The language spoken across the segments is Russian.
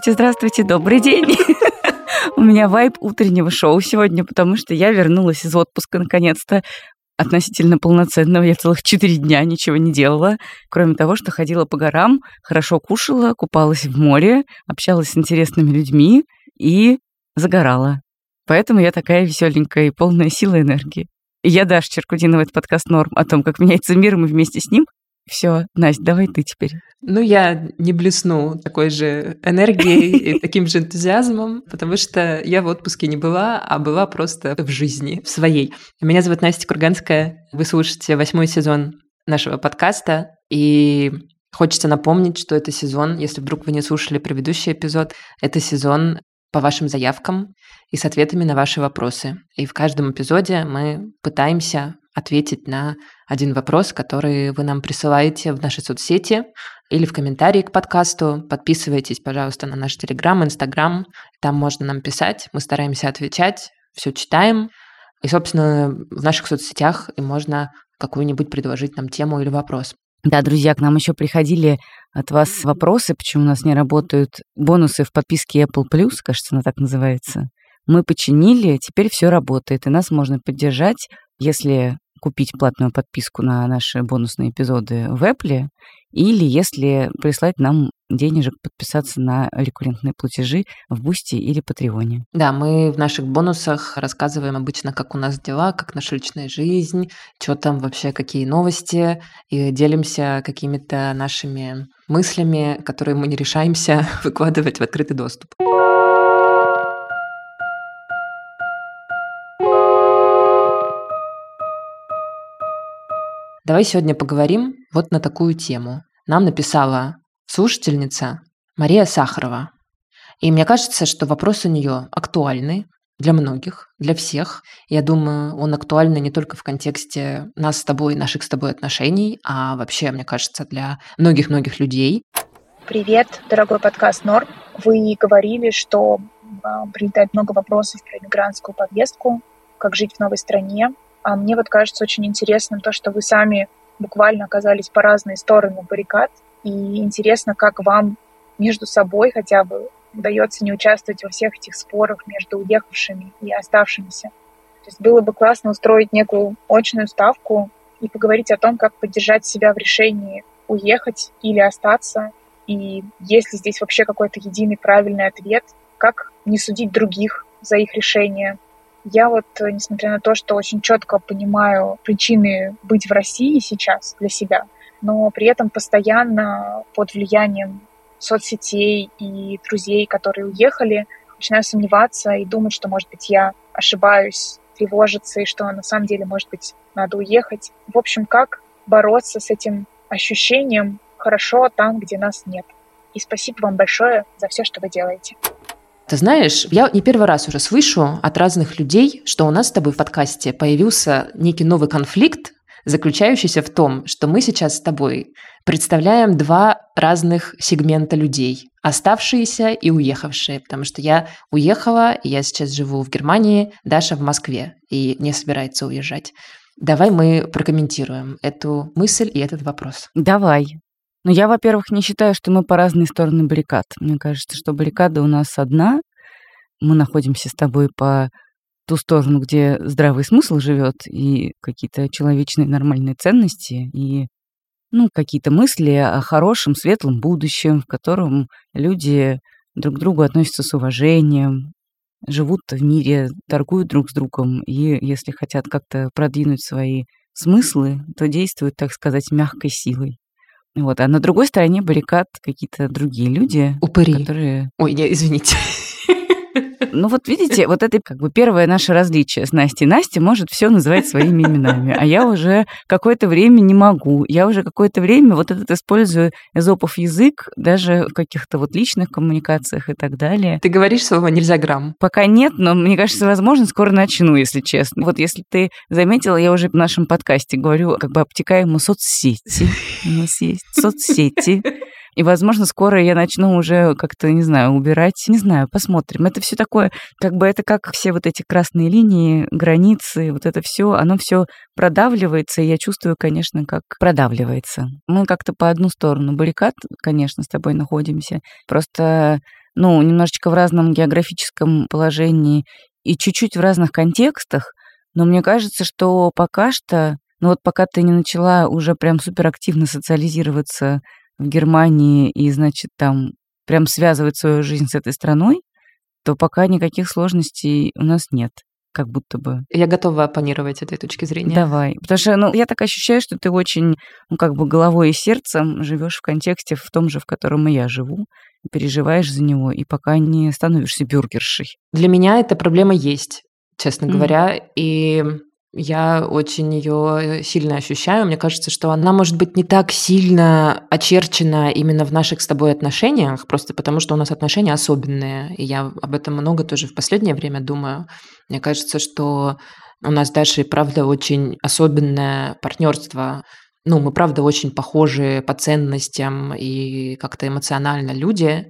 Здравствуйте, здравствуйте, добрый день. У меня вайб утреннего шоу сегодня, потому что я вернулась из отпуска наконец-то относительно полноценного. Я целых четыре дня ничего не делала, кроме того, что ходила по горам, хорошо кушала, купалась в море, общалась с интересными людьми и загорала. Поэтому я такая веселенькая и полная силы и энергии. И я Даша Черкудинова, это подкаст «Норм» о том, как меняется мир, мы вместе с ним. Все, Настя, давай ты теперь. Ну, я не блесну такой же энергией и таким же энтузиазмом, потому что я в отпуске не была, а была просто в жизни, в своей. Меня зовут Настя Курганская. Вы слушаете восьмой сезон нашего подкаста, и Хочется напомнить, что это сезон, если вдруг вы не слушали предыдущий эпизод, это сезон по вашим заявкам и с ответами на ваши вопросы. И в каждом эпизоде мы пытаемся ответить на один вопрос, который вы нам присылаете в наши соцсети или в комментарии к подкасту. Подписывайтесь, пожалуйста, на наш Телеграм, Инстаграм. Там можно нам писать. Мы стараемся отвечать, все читаем. И, собственно, в наших соцсетях и можно какую-нибудь предложить нам тему или вопрос. Да, друзья, к нам еще приходили от вас вопросы, почему у нас не работают бонусы в подписке Apple Plus, кажется, она так называется. Мы починили, теперь все работает, и нас можно поддержать, если купить платную подписку на наши бонусные эпизоды в Apple, или если прислать нам денежек подписаться на рекуррентные платежи в Boosty или Патреоне. Да, мы в наших бонусах рассказываем обычно, как у нас дела, как наша личная жизнь, что там вообще, какие новости, и делимся какими-то нашими мыслями, которые мы не решаемся выкладывать в открытый доступ. Давай сегодня поговорим вот на такую тему. Нам написала слушательница Мария Сахарова. И мне кажется, что вопрос у нее актуальный для многих, для всех. Я думаю, он актуальный не только в контексте нас с тобой, наших с тобой отношений, а вообще, мне кажется, для многих-многих людей. Привет, дорогой подкаст Норм. Вы говорили, что прилетает много вопросов про иммигрантскую повестку, как жить в новой стране. А мне вот кажется очень интересным то, что вы сами буквально оказались по разные стороны баррикад, и интересно, как вам между собой хотя бы удается не участвовать во всех этих спорах между уехавшими и оставшимися. То есть было бы классно устроить некую очную ставку и поговорить о том, как поддержать себя в решении уехать или остаться, и есть ли здесь вообще какой-то единый правильный ответ, как не судить других за их решение, я вот, э, несмотря на то, что очень четко понимаю причины быть в России сейчас для себя, но при этом постоянно под влиянием соцсетей и друзей, которые уехали, начинаю сомневаться и думать, что, может быть, я ошибаюсь, тревожиться, и что на самом деле, может быть, надо уехать. В общем, как бороться с этим ощущением хорошо там, где нас нет. И спасибо вам большое за все, что вы делаете. Ты знаешь, я не первый раз уже слышу от разных людей, что у нас с тобой в подкасте появился некий новый конфликт, заключающийся в том, что мы сейчас с тобой представляем два разных сегмента людей. Оставшиеся и уехавшие. Потому что я уехала, и я сейчас живу в Германии, Даша в Москве и не собирается уезжать. Давай мы прокомментируем эту мысль и этот вопрос. Давай. Ну, я, во-первых, не считаю, что мы по разные стороны баррикад. Мне кажется, что баррикада у нас одна. Мы находимся с тобой по ту сторону, где здравый смысл живет, и какие-то человечные нормальные ценности, и ну, какие-то мысли о хорошем, светлом будущем, в котором люди друг к другу относятся с уважением, живут в мире, торгуют друг с другом, и если хотят как-то продвинуть свои смыслы, то действуют, так сказать, мягкой силой. Вот, а на другой стороне баррикад какие-то другие люди, Упыри. которые... Ой, не, извините. Ну вот видите, вот это как бы первое наше различие с Настей. Настя может все называть своими именами, а я уже какое-то время не могу. Я уже какое-то время вот этот использую эзопов язык, даже в каких-то вот личных коммуникациях и так далее. Ты говоришь слово «нельзя грамм». Пока нет, но мне кажется, возможно, скоро начну, если честно. Вот если ты заметила, я уже в нашем подкасте говорю как бы обтекаемо соцсети. У нас есть соцсети. И, возможно, скоро я начну уже как-то, не знаю, убирать. Не знаю, посмотрим. Это все такое, как бы это как все вот эти красные линии, границы, вот это все, оно все продавливается, и я чувствую, конечно, как продавливается. Мы как-то по одну сторону баррикад, конечно, с тобой находимся. Просто ну, немножечко в разном географическом положении и чуть-чуть в разных контекстах, но мне кажется, что пока что, ну вот пока ты не начала уже прям суперактивно социализироваться в Германии и, значит, там прям связывать свою жизнь с этой страной, то пока никаких сложностей у нас нет как будто бы. Я готова оппонировать этой точки зрения. Давай. Потому что, ну, я так ощущаю, что ты очень, ну, как бы головой и сердцем живешь в контексте в том же, в котором и я живу, переживаешь за него, и пока не становишься бюргершей. Для меня эта проблема есть, честно mm. говоря, и я очень ее сильно ощущаю. Мне кажется, что она может быть не так сильно очерчена именно в наших с тобой отношениях, просто потому что у нас отношения особенные. И я об этом много тоже в последнее время думаю. Мне кажется, что у нас даже, правда, очень особенное партнерство. Ну, мы, правда, очень похожи по ценностям и как-то эмоционально люди.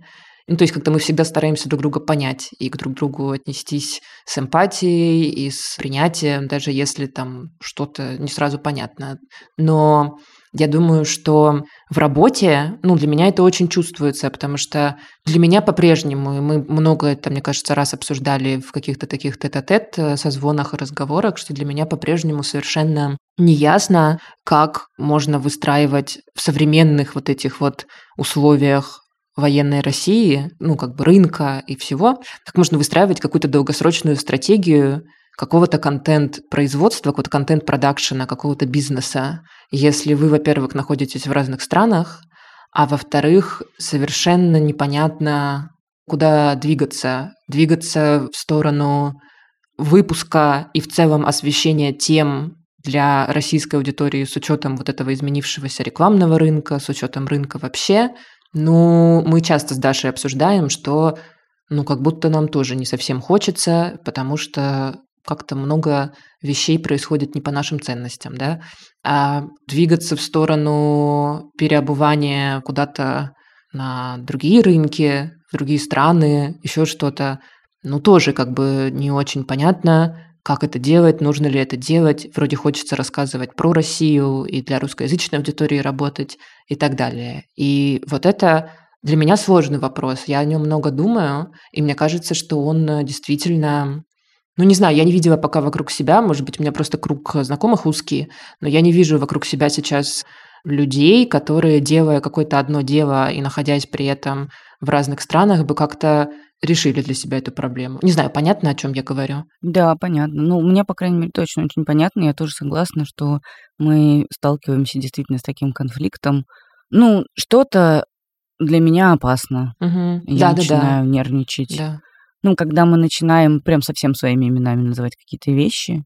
Ну, то есть как-то мы всегда стараемся друг друга понять и к друг другу отнестись с эмпатией и с принятием, даже если там что-то не сразу понятно. Но я думаю, что в работе, ну, для меня это очень чувствуется, потому что для меня по-прежнему, и мы много это, мне кажется, раз обсуждали в каких-то таких тет-а-тет э, созвонах и разговорах, что для меня по-прежнему совершенно неясно, как можно выстраивать в современных вот этих вот условиях военной России, ну, как бы рынка и всего, как можно выстраивать какую-то долгосрочную стратегию какого-то контент-производства, какого-то контент-продакшена, какого-то бизнеса, если вы, во-первых, находитесь в разных странах, а во-вторых, совершенно непонятно, куда двигаться. Двигаться в сторону выпуска и в целом освещения тем для российской аудитории с учетом вот этого изменившегося рекламного рынка, с учетом рынка вообще, ну, мы часто с Дашей обсуждаем, что ну, как будто нам тоже не совсем хочется, потому что как-то много вещей происходит не по нашим ценностям, да, а двигаться в сторону переобувания куда-то на другие рынки, в другие страны, еще что-то, ну, тоже как бы не очень понятно, как это делать, нужно ли это делать. Вроде хочется рассказывать про Россию и для русскоязычной аудитории работать и так далее. И вот это для меня сложный вопрос. Я о нем много думаю, и мне кажется, что он э, действительно ну, не знаю, я не видела пока вокруг себя, может быть, у меня просто круг знакомых узкий, но я не вижу вокруг себя сейчас людей, которые, делая какое-то одно дело и находясь при этом в разных странах, бы как-то решили для себя эту проблему. Не знаю, понятно, о чем я говорю? Да, понятно. Ну, меня, по крайней мере, точно очень понятно. Я тоже согласна, что мы сталкиваемся действительно с таким конфликтом. Ну, что-то для меня опасно. Угу. Я да, начинаю да, да. нервничать. Да. Ну, когда мы начинаем прям совсем своими именами называть какие-то вещи,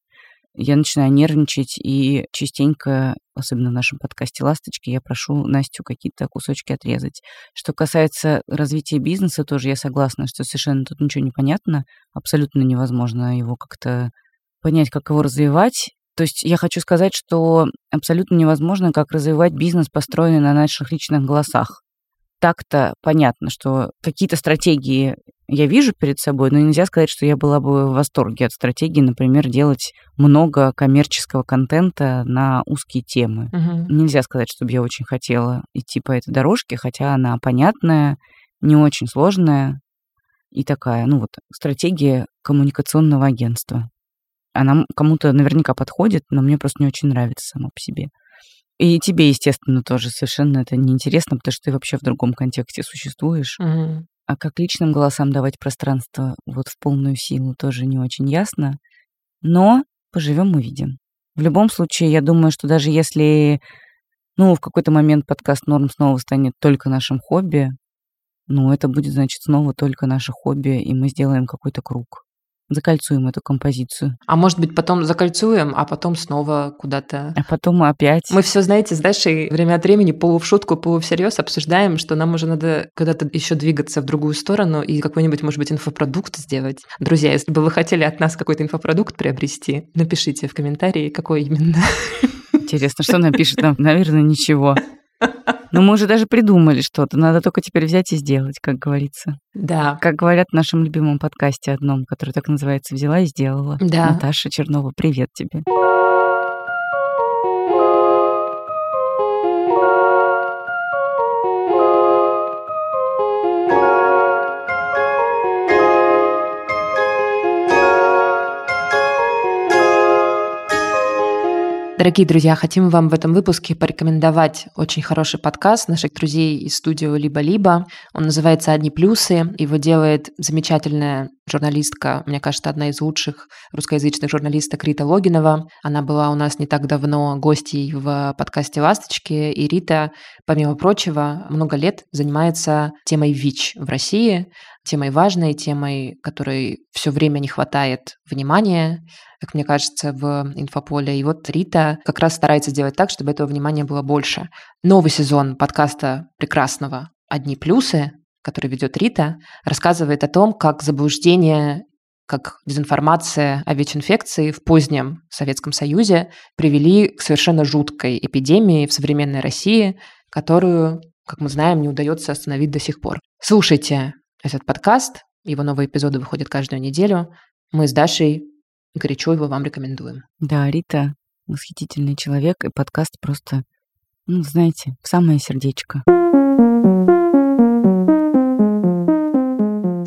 я начинаю нервничать, и частенько, особенно в нашем подкасте «Ласточки», я прошу Настю какие-то кусочки отрезать. Что касается развития бизнеса, тоже я согласна, что совершенно тут ничего не понятно, абсолютно невозможно его как-то понять, как его развивать. То есть я хочу сказать, что абсолютно невозможно, как развивать бизнес, построенный на наших личных голосах. Так-то понятно, что какие-то стратегии я вижу перед собой, но нельзя сказать, что я была бы в восторге от стратегии, например, делать много коммерческого контента на узкие темы. Угу. Нельзя сказать, чтобы я очень хотела идти по этой дорожке, хотя она понятная, не очень сложная и такая, ну вот, стратегия коммуникационного агентства. Она кому-то наверняка подходит, но мне просто не очень нравится сама по себе. И тебе, естественно, тоже совершенно это неинтересно, потому что ты вообще в другом контексте существуешь. Угу. А как личным голосам давать пространство вот в полную силу тоже не очень ясно. Но поживем увидим. В любом случае, я думаю, что даже если ну, в какой-то момент подкаст «Норм» снова станет только нашим хобби, ну, это будет, значит, снова только наше хобби, и мы сделаем какой-то круг закольцуем эту композицию. А может быть, потом закольцуем, а потом снова куда-то... А потом опять... Мы все, знаете, с Дашей время от времени полу в шутку, полу всерьез обсуждаем, что нам уже надо куда-то еще двигаться в другую сторону и какой-нибудь, может быть, инфопродукт сделать. Друзья, если бы вы хотели от нас какой-то инфопродукт приобрести, напишите в комментарии, какой именно. Интересно, что напишет нам? Наверное, ничего. Но мы уже даже придумали что-то. Надо только теперь взять и сделать, как говорится. Да. Как говорят в нашем любимом подкасте одном, который так называется «Взяла и сделала». Да. Наташа Чернова, привет тебе. Дорогие друзья, хотим вам в этом выпуске порекомендовать очень хороший подкаст наших друзей из студио «Либо-либо». Он называется «Одни плюсы». Его делает замечательная журналистка, мне кажется, одна из лучших русскоязычных журналисток Рита Логинова. Она была у нас не так давно гостьей в подкасте «Ласточки». И Рита, помимо прочего, много лет занимается темой ВИЧ в России, темой важной, темой, которой все время не хватает внимания, как мне кажется, в инфополе. И вот Рита как раз старается сделать так, чтобы этого внимания было больше. Новый сезон подкаста прекрасного «Одни плюсы», который ведет Рита, рассказывает о том, как заблуждение как дезинформация о ВИЧ-инфекции в позднем Советском Союзе привели к совершенно жуткой эпидемии в современной России, которую, как мы знаем, не удается остановить до сих пор. Слушайте этот подкаст. Его новые эпизоды выходят каждую неделю. Мы с Дашей горячо его вам рекомендуем. Да, Рита восхитительный человек, и подкаст просто, ну, знаете, в самое сердечко.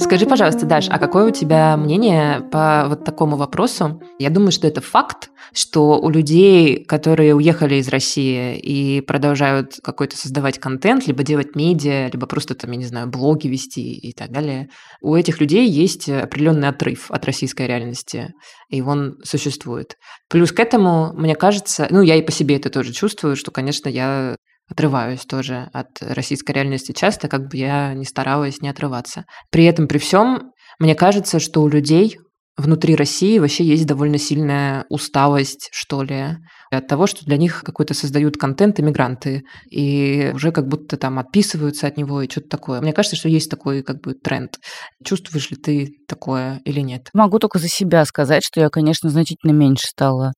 Скажи, пожалуйста, Даш, а какое у тебя мнение по вот такому вопросу? Я думаю, что это факт, что у людей, которые уехали из России и продолжают какой-то создавать контент, либо делать медиа, либо просто там, я не знаю, блоги вести и так далее, у этих людей есть определенный отрыв от российской реальности, и он существует. Плюс к этому, мне кажется, ну, я и по себе это тоже чувствую, что, конечно, я отрываюсь тоже от российской реальности часто, как бы я не старалась не отрываться. При этом, при всем, мне кажется, что у людей внутри России вообще есть довольно сильная усталость, что ли, от того, что для них какой-то создают контент иммигранты, и уже как будто там отписываются от него и что-то такое. Мне кажется, что есть такой как бы тренд. Чувствуешь ли ты такое или нет? Могу только за себя сказать, что я, конечно, значительно меньше стала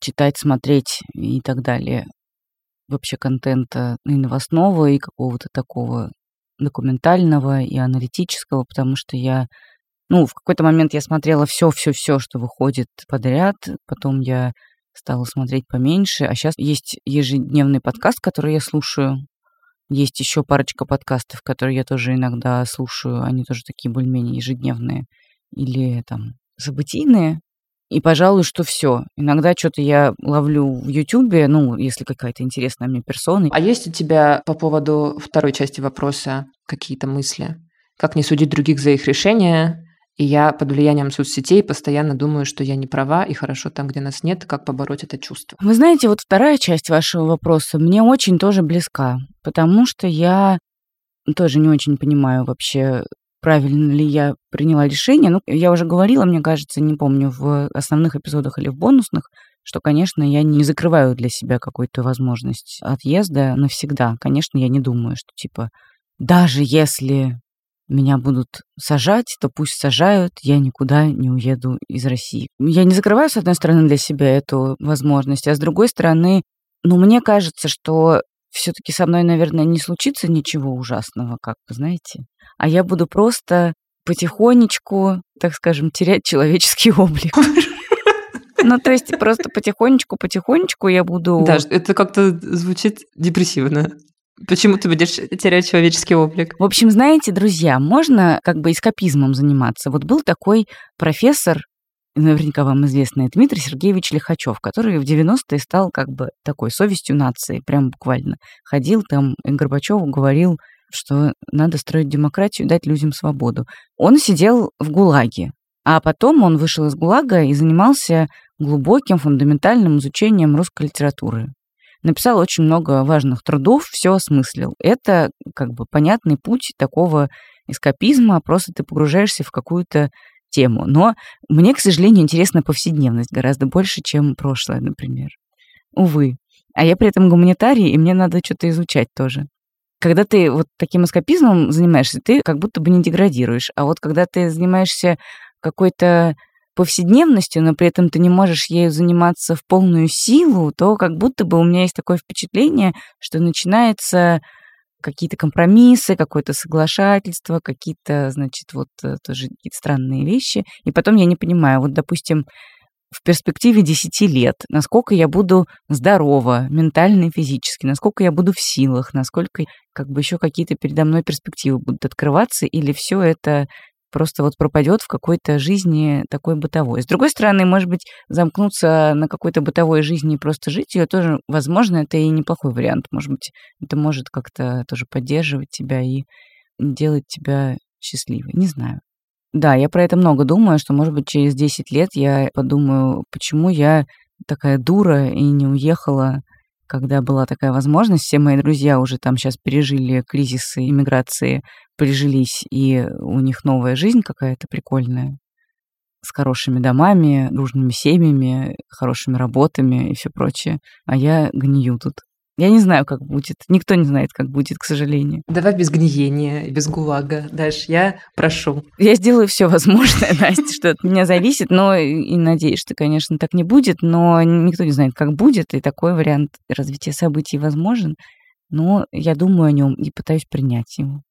читать, смотреть и так далее вообще контента и новостного, и какого-то такого документального и аналитического, потому что я, ну, в какой-то момент я смотрела все, все, все, что выходит подряд, потом я стала смотреть поменьше, а сейчас есть ежедневный подкаст, который я слушаю, есть еще парочка подкастов, которые я тоже иногда слушаю, они тоже такие более-менее ежедневные или там событийные, и, пожалуй, что все. Иногда что-то я ловлю в Ютубе, ну, если какая-то интересная мне персона. А есть у тебя по поводу второй части вопроса какие-то мысли? Как не судить других за их решения? И я под влиянием соцсетей постоянно думаю, что я не права, и хорошо там, где нас нет, как побороть это чувство. Вы знаете, вот вторая часть вашего вопроса мне очень тоже близка, потому что я тоже не очень понимаю вообще, правильно ли я приняла решение. Ну, я уже говорила, мне кажется, не помню, в основных эпизодах или в бонусных, что, конечно, я не закрываю для себя какую-то возможность отъезда навсегда. Конечно, я не думаю, что, типа, даже если меня будут сажать, то пусть сажают, я никуда не уеду из России. Я не закрываю, с одной стороны, для себя эту возможность, а с другой стороны, ну, мне кажется, что все-таки со мной, наверное, не случится ничего ужасного, как вы знаете а я буду просто потихонечку, так скажем, терять человеческий облик. Ну, то есть просто потихонечку, потихонечку я буду... Да, это как-то звучит депрессивно. Почему ты будешь терять человеческий облик? В общем, знаете, друзья, можно как бы эскапизмом заниматься. Вот был такой профессор, наверняка вам известный, Дмитрий Сергеевич Лихачев, который в 90-е стал как бы такой совестью нации, прям буквально. Ходил там, и Горбачеву говорил, что надо строить демократию, дать людям свободу. Он сидел в ГУЛАГе, а потом он вышел из ГУЛАГа и занимался глубоким фундаментальным изучением русской литературы. Написал очень много важных трудов, все осмыслил. Это как бы понятный путь такого эскапизма, просто ты погружаешься в какую-то тему. Но мне, к сожалению, интересна повседневность гораздо больше, чем прошлое, например. Увы. А я при этом гуманитарий, и мне надо что-то изучать тоже. Когда ты вот таким эскапизмом занимаешься, ты как будто бы не деградируешь. А вот когда ты занимаешься какой-то повседневностью, но при этом ты не можешь ею заниматься в полную силу, то как будто бы у меня есть такое впечатление, что начинается какие-то компромиссы, какое-то соглашательство, какие-то, значит, вот э, тоже какие-то странные вещи. И потом я не понимаю, вот, допустим, в перспективе 10 лет, насколько я буду здорова, ментально и физически, насколько я буду в силах, насколько как бы еще какие-то передо мной перспективы будут открываться, или все это просто вот пропадет в какой-то жизни такой бытовой. С другой стороны, может быть, замкнуться на какой-то бытовой жизни и просто жить ее тоже, возможно, это и неплохой вариант. Может быть, это может как-то тоже поддерживать тебя и делать тебя счастливой. Не знаю. Да, я про это много думаю, что, может быть, через 10 лет я подумаю, почему я такая дура и не уехала когда была такая возможность, все мои друзья уже там сейчас пережили кризисы иммиграции, прижились, и у них новая жизнь какая-то прикольная, с хорошими домами, дружными семьями, хорошими работами и все прочее. А я гнию тут. Я не знаю, как будет. Никто не знает, как будет, к сожалению. Давай без гниения, без гулага. Дальше я прошу. Я сделаю все возможное, Настя, что от меня зависит, но и надеюсь, что, конечно, так не будет, но никто не знает, как будет, и такой вариант развития событий возможен. Но я думаю о нем и пытаюсь принять его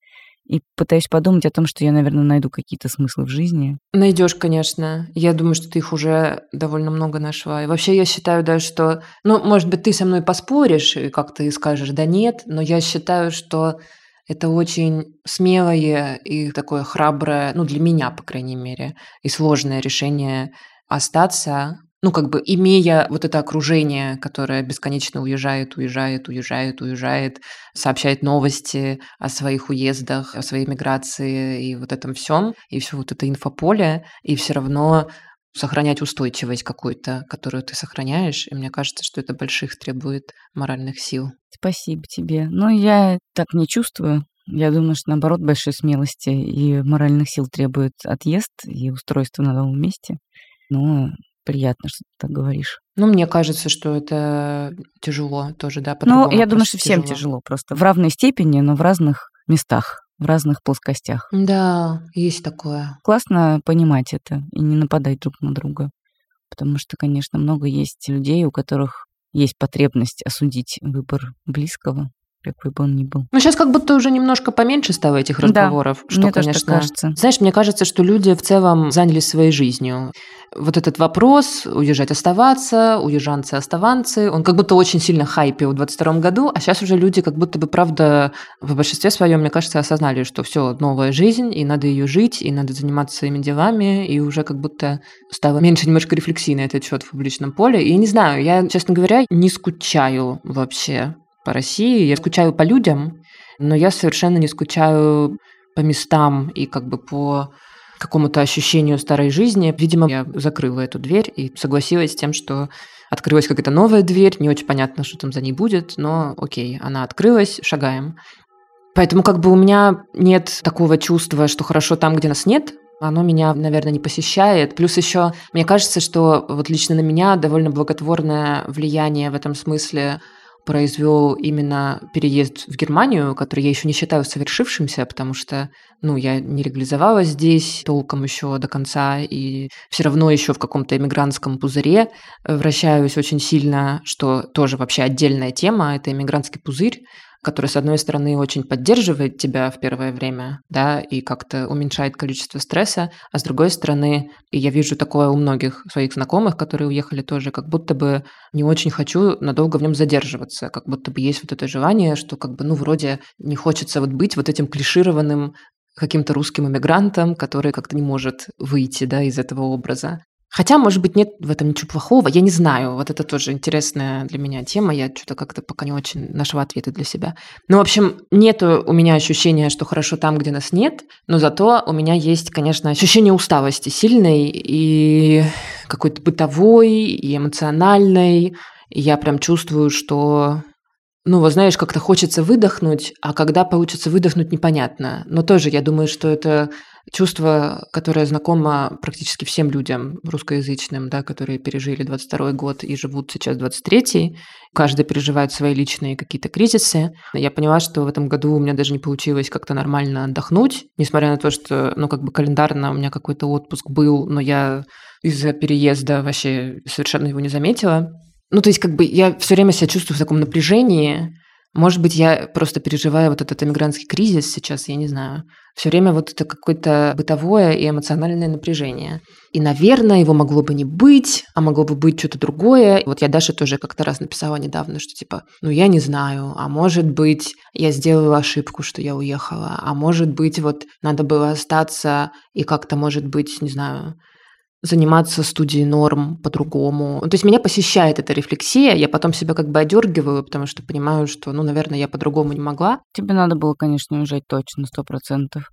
и пытаюсь подумать о том, что я, наверное, найду какие-то смыслы в жизни. Найдешь, конечно. Я думаю, что ты их уже довольно много нашла. И вообще я считаю даже, что... Ну, может быть, ты со мной поспоришь и как ты скажешь, да нет, но я считаю, что это очень смелое и такое храброе, ну, для меня, по крайней мере, и сложное решение остаться ну, как бы имея вот это окружение, которое бесконечно уезжает, уезжает, уезжает, уезжает, сообщает новости о своих уездах, о своей миграции и вот этом всем, и все вот это инфополе, и все равно сохранять устойчивость какую-то, которую ты сохраняешь. И мне кажется, что это больших требует моральных сил. Спасибо тебе. Но я так не чувствую. Я думаю, что наоборот большой смелости и моральных сил требует отъезд и устройство на новом месте. Но приятно, что ты так говоришь. Ну, мне кажется, что это тяжело тоже, да, Ну, я думаю, что всем тяжело. тяжело просто. В равной степени, но в разных местах в разных плоскостях. Да, есть такое. Классно понимать это и не нападать друг на друга. Потому что, конечно, много есть людей, у которых есть потребность осудить выбор близкого какой бы он ни был. Ну, сейчас как будто уже немножко поменьше стало этих разговоров. Да, что, мне конечно, тоже кажется. Знаешь, мне кажется, что люди в целом занялись своей жизнью. Вот этот вопрос, уезжать, оставаться, уезжанцы, оставанцы, он как будто очень сильно хайпил в 22 году, а сейчас уже люди как будто бы, правда, в большинстве своем, мне кажется, осознали, что все новая жизнь, и надо ее жить, и надо заниматься своими делами, и уже как будто стало меньше немножко рефлексии на этот счет в публичном поле. И не знаю, я, честно говоря, не скучаю вообще по России. Я скучаю по людям, но я совершенно не скучаю по местам и как бы по какому-то ощущению старой жизни. Видимо, я закрыла эту дверь и согласилась с тем, что открылась какая-то новая дверь, не очень понятно, что там за ней будет, но окей, она открылась, шагаем. Поэтому как бы у меня нет такого чувства, что хорошо там, где нас нет, оно меня, наверное, не посещает. Плюс еще, мне кажется, что вот лично на меня довольно благотворное влияние в этом смысле произвел именно переезд в Германию, который я еще не считаю совершившимся, потому что, ну, я не легализовалась здесь толком еще до конца, и все равно еще в каком-то эмигрантском пузыре вращаюсь очень сильно, что тоже вообще отдельная тема, это эмигрантский пузырь, который, с одной стороны, очень поддерживает тебя в первое время, да, и как-то уменьшает количество стресса, а с другой стороны, и я вижу такое у многих своих знакомых, которые уехали тоже, как будто бы не очень хочу надолго в нем задерживаться, как будто бы есть вот это желание, что как бы, ну, вроде не хочется вот быть вот этим клишированным каким-то русским иммигрантом, который как-то не может выйти да, из этого образа. Хотя, может быть, нет в этом ничего плохого, я не знаю. Вот это тоже интересная для меня тема. Я что-то как-то пока не очень нашла ответы для себя. Ну, в общем, нет у меня ощущения, что хорошо там, где нас нет, но зато у меня есть, конечно, ощущение усталости сильной и какой-то бытовой, и эмоциональной. И я прям чувствую, что ну, вот знаешь, как-то хочется выдохнуть, а когда получится выдохнуть, непонятно. Но тоже я думаю, что это чувство, которое знакомо практически всем людям русскоязычным, да, которые пережили 22 год и живут сейчас 23-й. Каждый переживает свои личные какие-то кризисы. Я поняла, что в этом году у меня даже не получилось как-то нормально отдохнуть, несмотря на то, что, ну, как бы календарно у меня какой-то отпуск был, но я из-за переезда вообще совершенно его не заметила. Ну, то есть, как бы я все время себя чувствую в таком напряжении, Может быть, я просто переживаю вот этот эмигрантский кризис сейчас, я не знаю. Все время вот это какое-то бытовое и эмоциональное напряжение. И, наверное, его могло бы не быть, а могло бы быть что-то другое. Вот я Даше тоже как-то раз написала недавно, что типа, ну я не знаю, а может быть, я сделала ошибку, что я уехала, а может быть, вот надо было остаться и как-то, может быть, не знаю, заниматься студией норм по-другому. То есть меня посещает эта рефлексия, я потом себя как бы одергиваю, потому что понимаю, что, ну, наверное, я по-другому не могла. Тебе надо было, конечно, уезжать точно, сто процентов.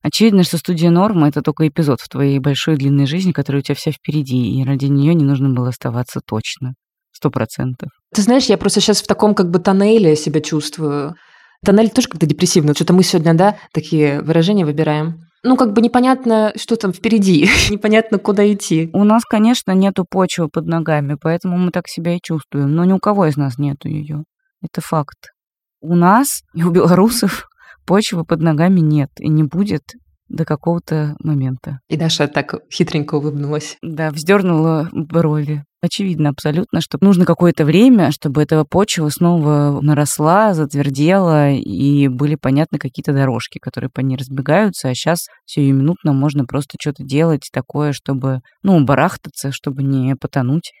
Очевидно, что студия нормы — это только эпизод в твоей большой длинной жизни, которая у тебя вся впереди, и ради нее не нужно было оставаться точно. Сто процентов. Ты знаешь, я просто сейчас в таком как бы тоннеле себя чувствую. Тоннель тоже как-то депрессивно. Что-то мы сегодня, да, такие выражения выбираем ну, как бы непонятно, что там впереди, непонятно, куда идти. У нас, конечно, нету почвы под ногами, поэтому мы так себя и чувствуем. Но ни у кого из нас нету ее. Это факт. У нас и у белорусов почвы под ногами нет и не будет до какого-то момента. И Даша так хитренько улыбнулась. Да, вздернула брови. Очевидно абсолютно, что нужно какое-то время, чтобы эта почва снова наросла, затвердела, и были понятны какие-то дорожки, которые по ней разбегаются, а сейчас сиюминутно можно просто что-то делать такое, чтобы, ну, барахтаться, чтобы не потонуть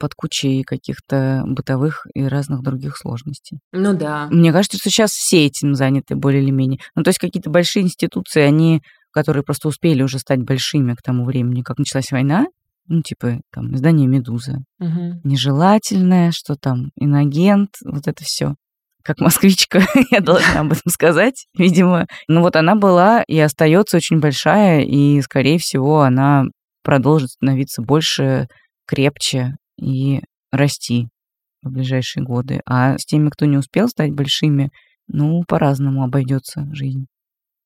под кучей каких-то бытовых и разных других сложностей. Ну да. Мне кажется, что сейчас все этим заняты более или менее. Ну, то есть какие-то большие институции, они, которые просто успели уже стать большими к тому времени, как началась война, ну, типа, там, издание «Медуза». Угу. Нежелательное, что там, инагент, вот это все. Как москвичка, я должна об этом сказать, видимо. Ну вот она была и остается очень большая, и, скорее всего, она продолжит становиться больше, крепче, и расти в ближайшие годы. А с теми, кто не успел стать большими, ну, по-разному обойдется жизнь.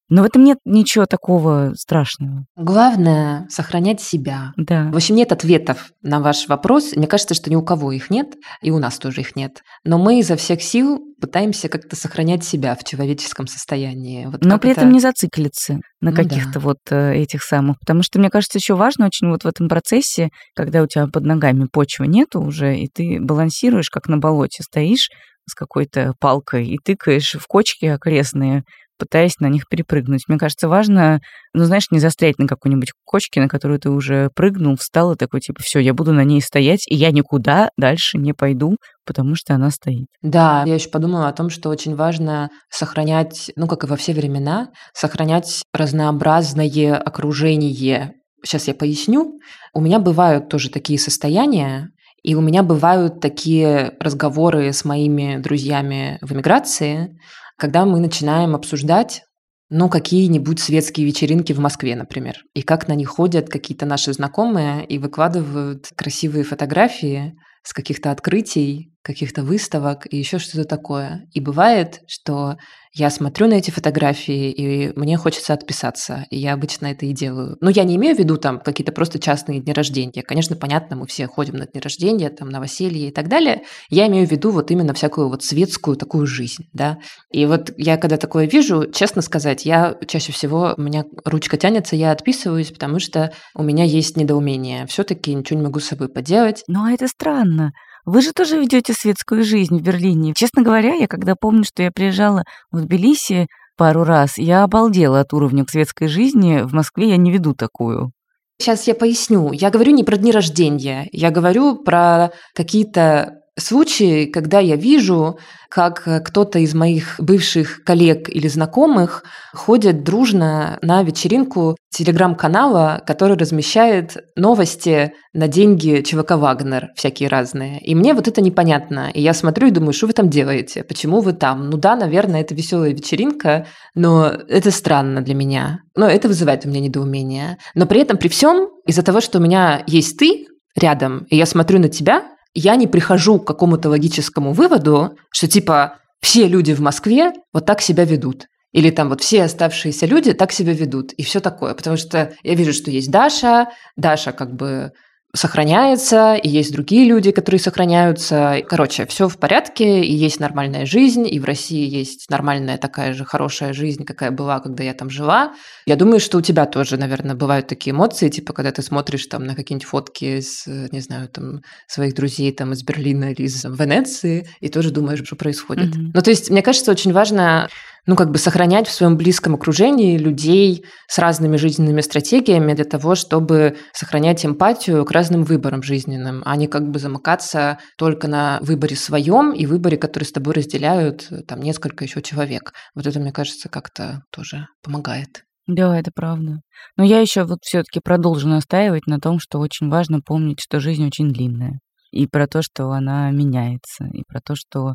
Но в этом нет ничего такого страшного. Главное — сохранять себя. Да. В общем, нет ответов на ваш вопрос. Мне кажется, что ни у кого их нет, и у нас тоже их нет. Но мы изо всех сил пытаемся как-то сохранять себя в человеческом состоянии. Вот Но при это... этом не зациклиться на ну, каких-то да. вот э, этих самых. Потому что, мне кажется, еще важно очень вот в этом процессе, когда у тебя под ногами почвы нету уже, и ты балансируешь, как на болоте стоишь, с какой-то палкой и тыкаешь в кочки окрестные, пытаясь на них перепрыгнуть. Мне кажется, важно, ну, знаешь, не застрять на какой-нибудь кочке, на которую ты уже прыгнул, встал и такой, типа, все, я буду на ней стоять, и я никуда дальше не пойду, потому что она стоит. Да, я еще подумала о том, что очень важно сохранять, ну, как и во все времена, сохранять разнообразное окружение. Сейчас я поясню. У меня бывают тоже такие состояния, и у меня бывают такие разговоры с моими друзьями в эмиграции, когда мы начинаем обсуждать ну, какие-нибудь светские вечеринки в Москве, например, и как на них ходят какие-то наши знакомые и выкладывают красивые фотографии с каких-то открытий, каких-то выставок и еще что-то такое. И бывает, что я смотрю на эти фотографии, и мне хочется отписаться. И я обычно это и делаю. Но я не имею в виду там какие-то просто частные дни рождения. Конечно, понятно, мы все ходим на дни рождения, там, новоселье и так далее. Я имею в виду вот именно всякую вот светскую такую жизнь, да. И вот я когда такое вижу, честно сказать, я чаще всего, у меня ручка тянется, я отписываюсь, потому что у меня есть недоумение. все таки ничего не могу с собой поделать. Ну, а это странно. Вы же тоже ведете светскую жизнь в Берлине. Честно говоря, я когда помню, что я приезжала в Тбилиси пару раз, я обалдела от уровня светской жизни. В Москве я не веду такую. Сейчас я поясню. Я говорю не про дни рождения, я говорю про какие-то случаи, когда я вижу, как э, кто-то из моих бывших коллег или знакомых ходит дружно на вечеринку телеграм-канала, который размещает новости на деньги ЧВК «Вагнер», всякие разные. И мне вот это непонятно. И я смотрю и думаю, что вы там делаете? Почему вы там? Ну да, наверное, это веселая вечеринка, но это странно для меня. Но это вызывает у меня недоумение. Но при этом, при всем, из-за того, что у меня есть ты рядом, и я смотрю на тебя, я не прихожу к какому-то логическому выводу, что типа все люди в Москве вот так себя ведут. Или там вот все оставшиеся люди так себя ведут. И все такое. Потому что я вижу, что есть Даша. Даша как бы сохраняется, и есть другие люди, которые сохраняются. Короче, все в порядке, и есть нормальная жизнь, и в России есть нормальная такая же хорошая жизнь, какая была, когда я там жила. Я думаю, что у тебя тоже, наверное, бывают такие эмоции, типа, когда ты смотришь там на какие-нибудь фотки с, не знаю, там, своих друзей там из Берлина или из Венеции, и тоже думаешь, что происходит. Mm-hmm. Ну, то есть, мне кажется, очень важно ну, как бы сохранять в своем близком окружении людей с разными жизненными стратегиями для того, чтобы сохранять эмпатию к разным выборам жизненным, а не как бы замыкаться только на выборе своем и выборе, который с тобой разделяют там несколько еще человек. Вот это, мне кажется, как-то тоже помогает. Да, это правда. Но я еще вот все-таки продолжу настаивать на том, что очень важно помнить, что жизнь очень длинная. И про то, что она меняется. И про то, что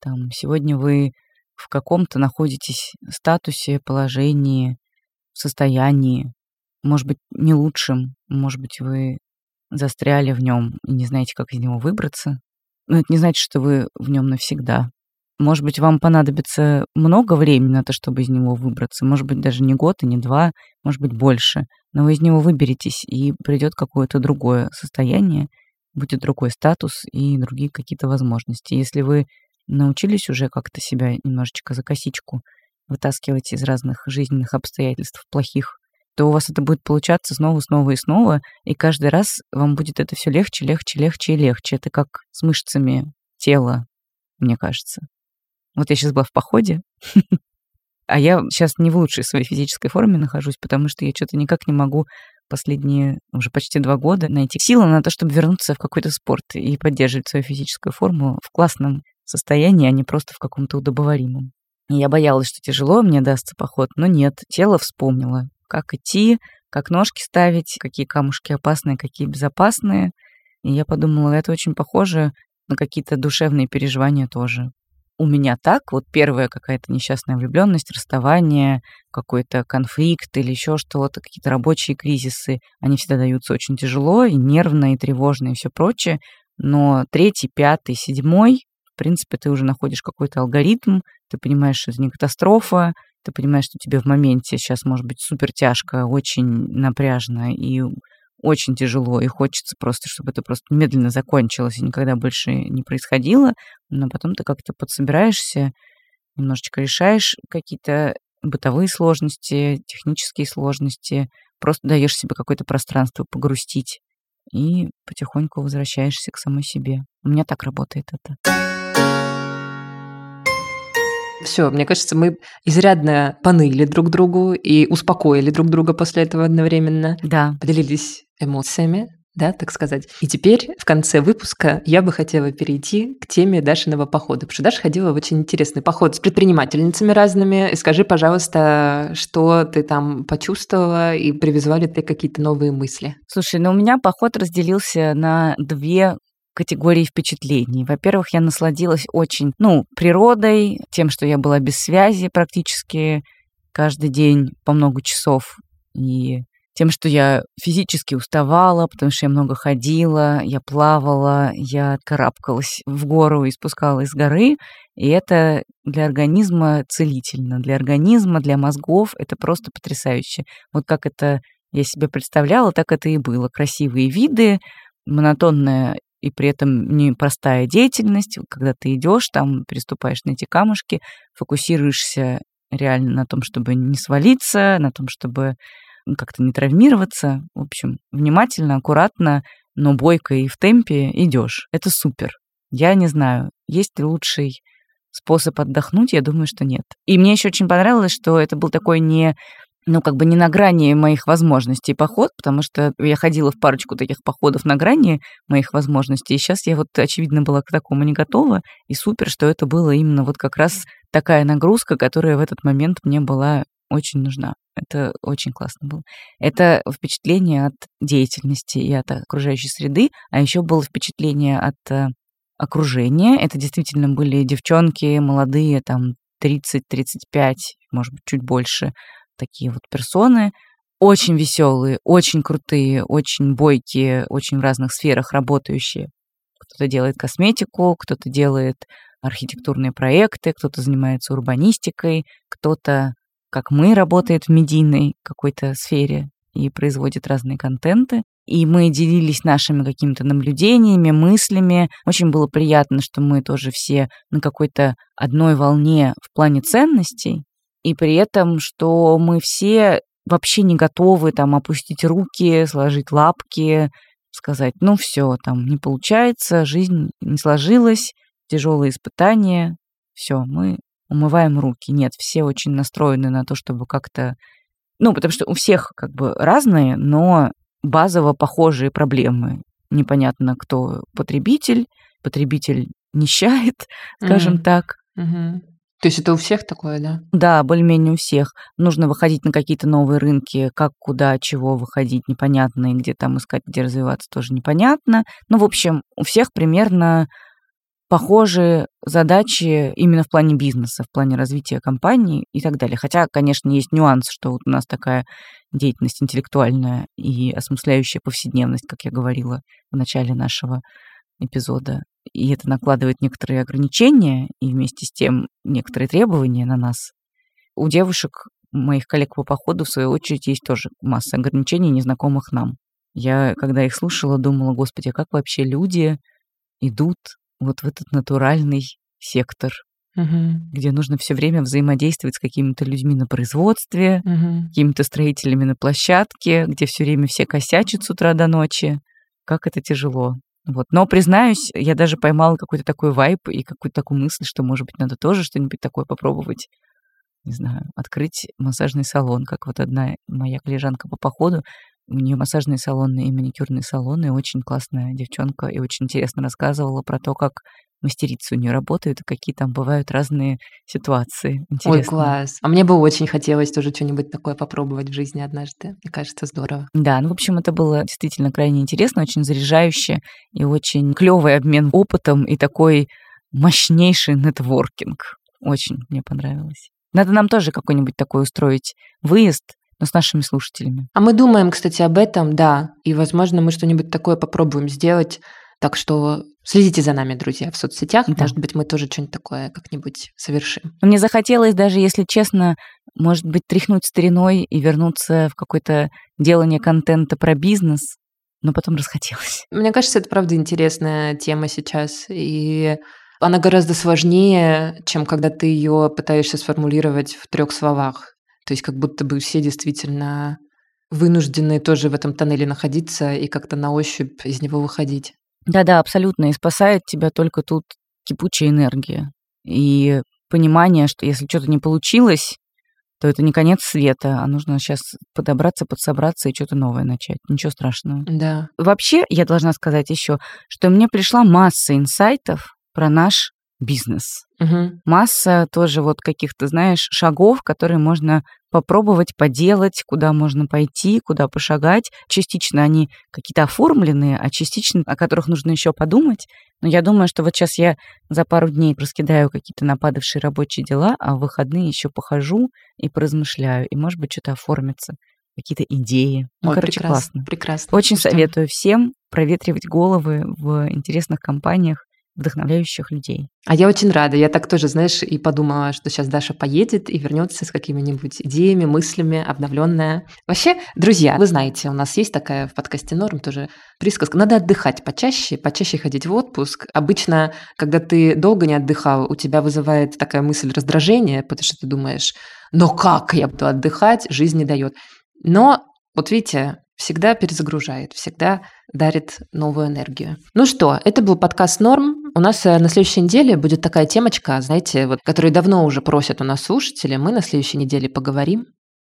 там сегодня вы в каком-то находитесь статусе, положении, состоянии, может быть, не лучшим, может быть, вы застряли в нем и не знаете, как из него выбраться. Но это не значит, что вы в нем навсегда. Может быть, вам понадобится много времени на то, чтобы из него выбраться. Может быть, даже не год и не два, может быть, больше. Но вы из него выберетесь, и придет какое-то другое состояние, будет другой статус и другие какие-то возможности. Если вы научились уже как-то себя немножечко за косичку вытаскивать из разных жизненных обстоятельств плохих, то у вас это будет получаться снова, снова и снова, и каждый раз вам будет это все легче, легче, легче и легче. Это как с мышцами тела, мне кажется. Вот я сейчас была в походе, а я сейчас не в лучшей своей физической форме нахожусь, потому что я что-то никак не могу последние уже почти два года найти силы на то, чтобы вернуться в какой-то спорт и поддерживать свою физическую форму в классном состоянии, а не просто в каком-то удобоваримом. Я боялась, что тяжело мне дастся поход, но нет, тело вспомнило, как идти, как ножки ставить, какие камушки опасные, какие безопасные. И я подумала, это очень похоже на какие-то душевные переживания тоже. У меня так, вот первая какая-то несчастная влюбленность, расставание, какой-то конфликт или еще что-то, какие-то рабочие кризисы, они всегда даются очень тяжело и нервно, и тревожно, и все прочее. Но третий, пятый, седьмой принципе, ты уже находишь какой-то алгоритм, ты понимаешь, что это не катастрофа, ты понимаешь, что тебе в моменте сейчас может быть супер тяжко, очень напряжно и очень тяжело, и хочется просто, чтобы это просто медленно закончилось и никогда больше не происходило, но потом ты как-то подсобираешься, немножечко решаешь какие-то бытовые сложности, технические сложности, просто даешь себе какое-то пространство погрустить и потихоньку возвращаешься к самой себе. У меня так работает это. Все, мне кажется, мы изрядно поныли друг другу и успокоили друг друга после этого одновременно. Да. Поделились эмоциями, да, так сказать. И теперь в конце выпуска я бы хотела перейти к теме Дашиного похода, потому что Даша ходила в очень интересный поход с предпринимательницами разными. И скажи, пожалуйста, что ты там почувствовала и привезла ли ты какие-то новые мысли? Слушай, ну у меня поход разделился на две категории впечатлений. Во-первых, я насладилась очень, ну, природой, тем, что я была без связи практически каждый день по много часов, и тем, что я физически уставала, потому что я много ходила, я плавала, я карабкалась в гору и спускалась с горы, и это для организма целительно, для организма, для мозгов это просто потрясающе. Вот как это я себе представляла, так это и было. Красивые виды, монотонная и при этом непростая деятельность, когда ты идешь там, переступаешь на эти камушки, фокусируешься реально на том, чтобы не свалиться, на том, чтобы как-то не травмироваться. В общем, внимательно, аккуратно, но бойко и в темпе идешь. Это супер. Я не знаю, есть ли лучший способ отдохнуть, я думаю, что нет. И мне еще очень понравилось, что это был такой не ну, как бы не на грани моих возможностей поход, потому что я ходила в парочку таких походов на грани моих возможностей, и сейчас я вот, очевидно, была к такому не готова, и супер, что это было именно вот как раз такая нагрузка, которая в этот момент мне была очень нужна. Это очень классно было. Это впечатление от деятельности и от окружающей среды, а еще было впечатление от э, окружения. Это действительно были девчонки молодые, там 30-35, может быть, чуть больше, такие вот персоны, очень веселые, очень крутые, очень бойкие, очень в разных сферах работающие. Кто-то делает косметику, кто-то делает архитектурные проекты, кто-то занимается урбанистикой, кто-то, как мы, работает в медийной какой-то сфере и производит разные контенты. и мы делились нашими какими-то наблюдениями, мыслями. Очень было приятно, что мы тоже все на какой-то одной волне в плане ценностей, и при этом, что мы все вообще не готовы там опустить руки, сложить лапки, сказать, ну все, там не получается, жизнь не сложилась, тяжелые испытания, все, мы умываем руки. Нет, все очень настроены на то, чтобы как-то... Ну, потому что у всех как бы разные, но базово похожие проблемы. Непонятно, кто потребитель, потребитель нищает, скажем mm-hmm. так. Mm-hmm. То есть это у всех такое, да? Да, более-менее у всех. Нужно выходить на какие-то новые рынки, как, куда, чего выходить, непонятно, и где там искать, где развиваться, тоже непонятно. Ну, в общем, у всех примерно похожие задачи именно в плане бизнеса, в плане развития компании и так далее. Хотя, конечно, есть нюанс, что вот у нас такая деятельность интеллектуальная и осмысляющая повседневность, как я говорила в начале нашего эпизода. И это накладывает некоторые ограничения и вместе с тем некоторые требования на нас. У девушек, моих коллег по походу, в свою очередь, есть тоже масса ограничений, незнакомых нам. Я, когда их слушала, думала, господи, а как вообще люди идут вот в этот натуральный сектор, угу. где нужно все время взаимодействовать с какими-то людьми на производстве, угу. какими-то строителями на площадке, где все время все косячат с утра до ночи. Как это тяжело. Вот. Но, признаюсь, я даже поймала какой-то такой вайп и какую-то такую мысль, что, может быть, надо тоже что-нибудь такое попробовать. Не знаю, открыть массажный салон, как вот одна моя коллежанка по походу у нее массажные салоны и маникюрные салоны. Очень классная девчонка и очень интересно рассказывала про то, как мастерицы у нее работают и какие там бывают разные ситуации. Интересно. Ой, класс. А мне бы очень хотелось тоже что-нибудь такое попробовать в жизни однажды. Мне кажется, здорово. Да, ну, в общем, это было действительно крайне интересно, очень заряжающе и очень клевый обмен опытом и такой мощнейший нетворкинг. Очень мне понравилось. Надо нам тоже какой-нибудь такой устроить выезд но с нашими слушателями. А мы думаем, кстати, об этом, да. И, возможно, мы что-нибудь такое попробуем сделать. Так что следите за нами, друзья, в соцсетях. Да. Может быть, мы тоже что-нибудь такое как-нибудь совершим. Мне захотелось даже, если честно, может быть, тряхнуть стариной и вернуться в какое-то делание контента про бизнес, но потом расхотелось. Мне кажется, это правда интересная тема сейчас. И она гораздо сложнее, чем когда ты ее пытаешься сформулировать в трех словах. То есть как будто бы все действительно вынуждены тоже в этом тоннеле находиться и как-то на ощупь из него выходить. Да-да, абсолютно. И спасает тебя только тут кипучая энергия. И понимание, что если что-то не получилось, то это не конец света, а нужно сейчас подобраться, подсобраться и что-то новое начать. Ничего страшного. Да. Вообще, я должна сказать еще, что мне пришла масса инсайтов про наш бизнес. Угу. Масса тоже вот каких-то, знаешь, шагов, которые можно попробовать поделать, куда можно пойти, куда пошагать. Частично они какие-то оформленные, а частично о которых нужно еще подумать. Но я думаю, что вот сейчас я за пару дней раскидаю какие-то нападавшие рабочие дела, а в выходные еще похожу и поразмышляю, и, может быть, что-то оформится какие-то идеи. Ну, Ой, короче, прекрасно, классно. Прекрасно. Очень что? советую всем проветривать головы в интересных компаниях, вдохновляющих людей. А я очень рада. Я так тоже, знаешь, и подумала, что сейчас Даша поедет и вернется с какими-нибудь идеями, мыслями, обновленная. Вообще, друзья, вы знаете, у нас есть такая в подкасте Норм тоже присказка. Надо отдыхать почаще, почаще ходить в отпуск. Обычно, когда ты долго не отдыхал, у тебя вызывает такая мысль раздражения, потому что ты думаешь, но как я буду отдыхать, жизнь не дает. Но вот видите, всегда перезагружает, всегда дарит новую энергию. Ну что, это был подкаст «Норм». У нас э, на следующей неделе будет такая темочка, знаете, вот, которую давно уже просят у нас слушатели. Мы на следующей неделе поговорим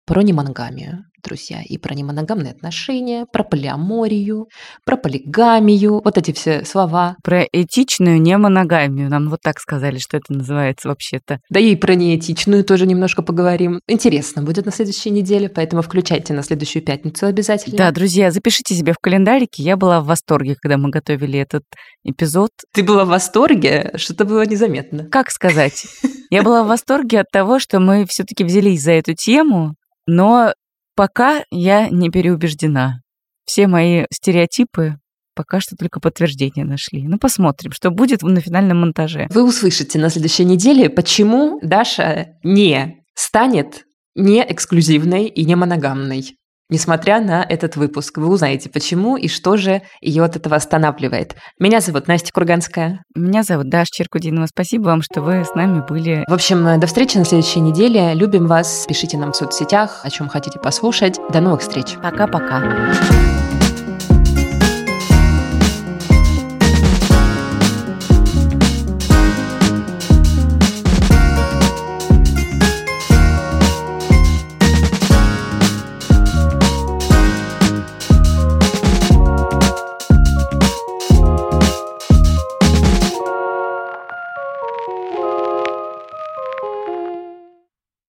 про немоногамию, друзья, и про немоногамные отношения, про полиаморию, про полигамию, вот эти все слова. Про этичную немоногамию, нам вот так сказали, что это называется вообще-то. Да и про неэтичную тоже немножко поговорим. Интересно будет на следующей неделе, поэтому включайте на следующую пятницу обязательно. Да, друзья, запишите себе в календарике. Я была в восторге, когда мы готовили этот эпизод. Ты была в восторге? Что-то было незаметно. Как сказать? Я была в восторге от того, что мы все-таки взялись за эту тему, но пока я не переубеждена. Все мои стереотипы пока что только подтверждение нашли. Ну, посмотрим, что будет на финальном монтаже. Вы услышите на следующей неделе, почему Даша не станет не эксклюзивной и не моногамной. Несмотря на этот выпуск. Вы узнаете, почему и что же ее от этого останавливает. Меня зовут Настя Курганская. Меня зовут Даша Черкудинова. Спасибо вам, что вы с нами были. В общем, до встречи на следующей неделе. Любим вас. Пишите нам в соцсетях, о чем хотите послушать. До новых встреч. Пока-пока.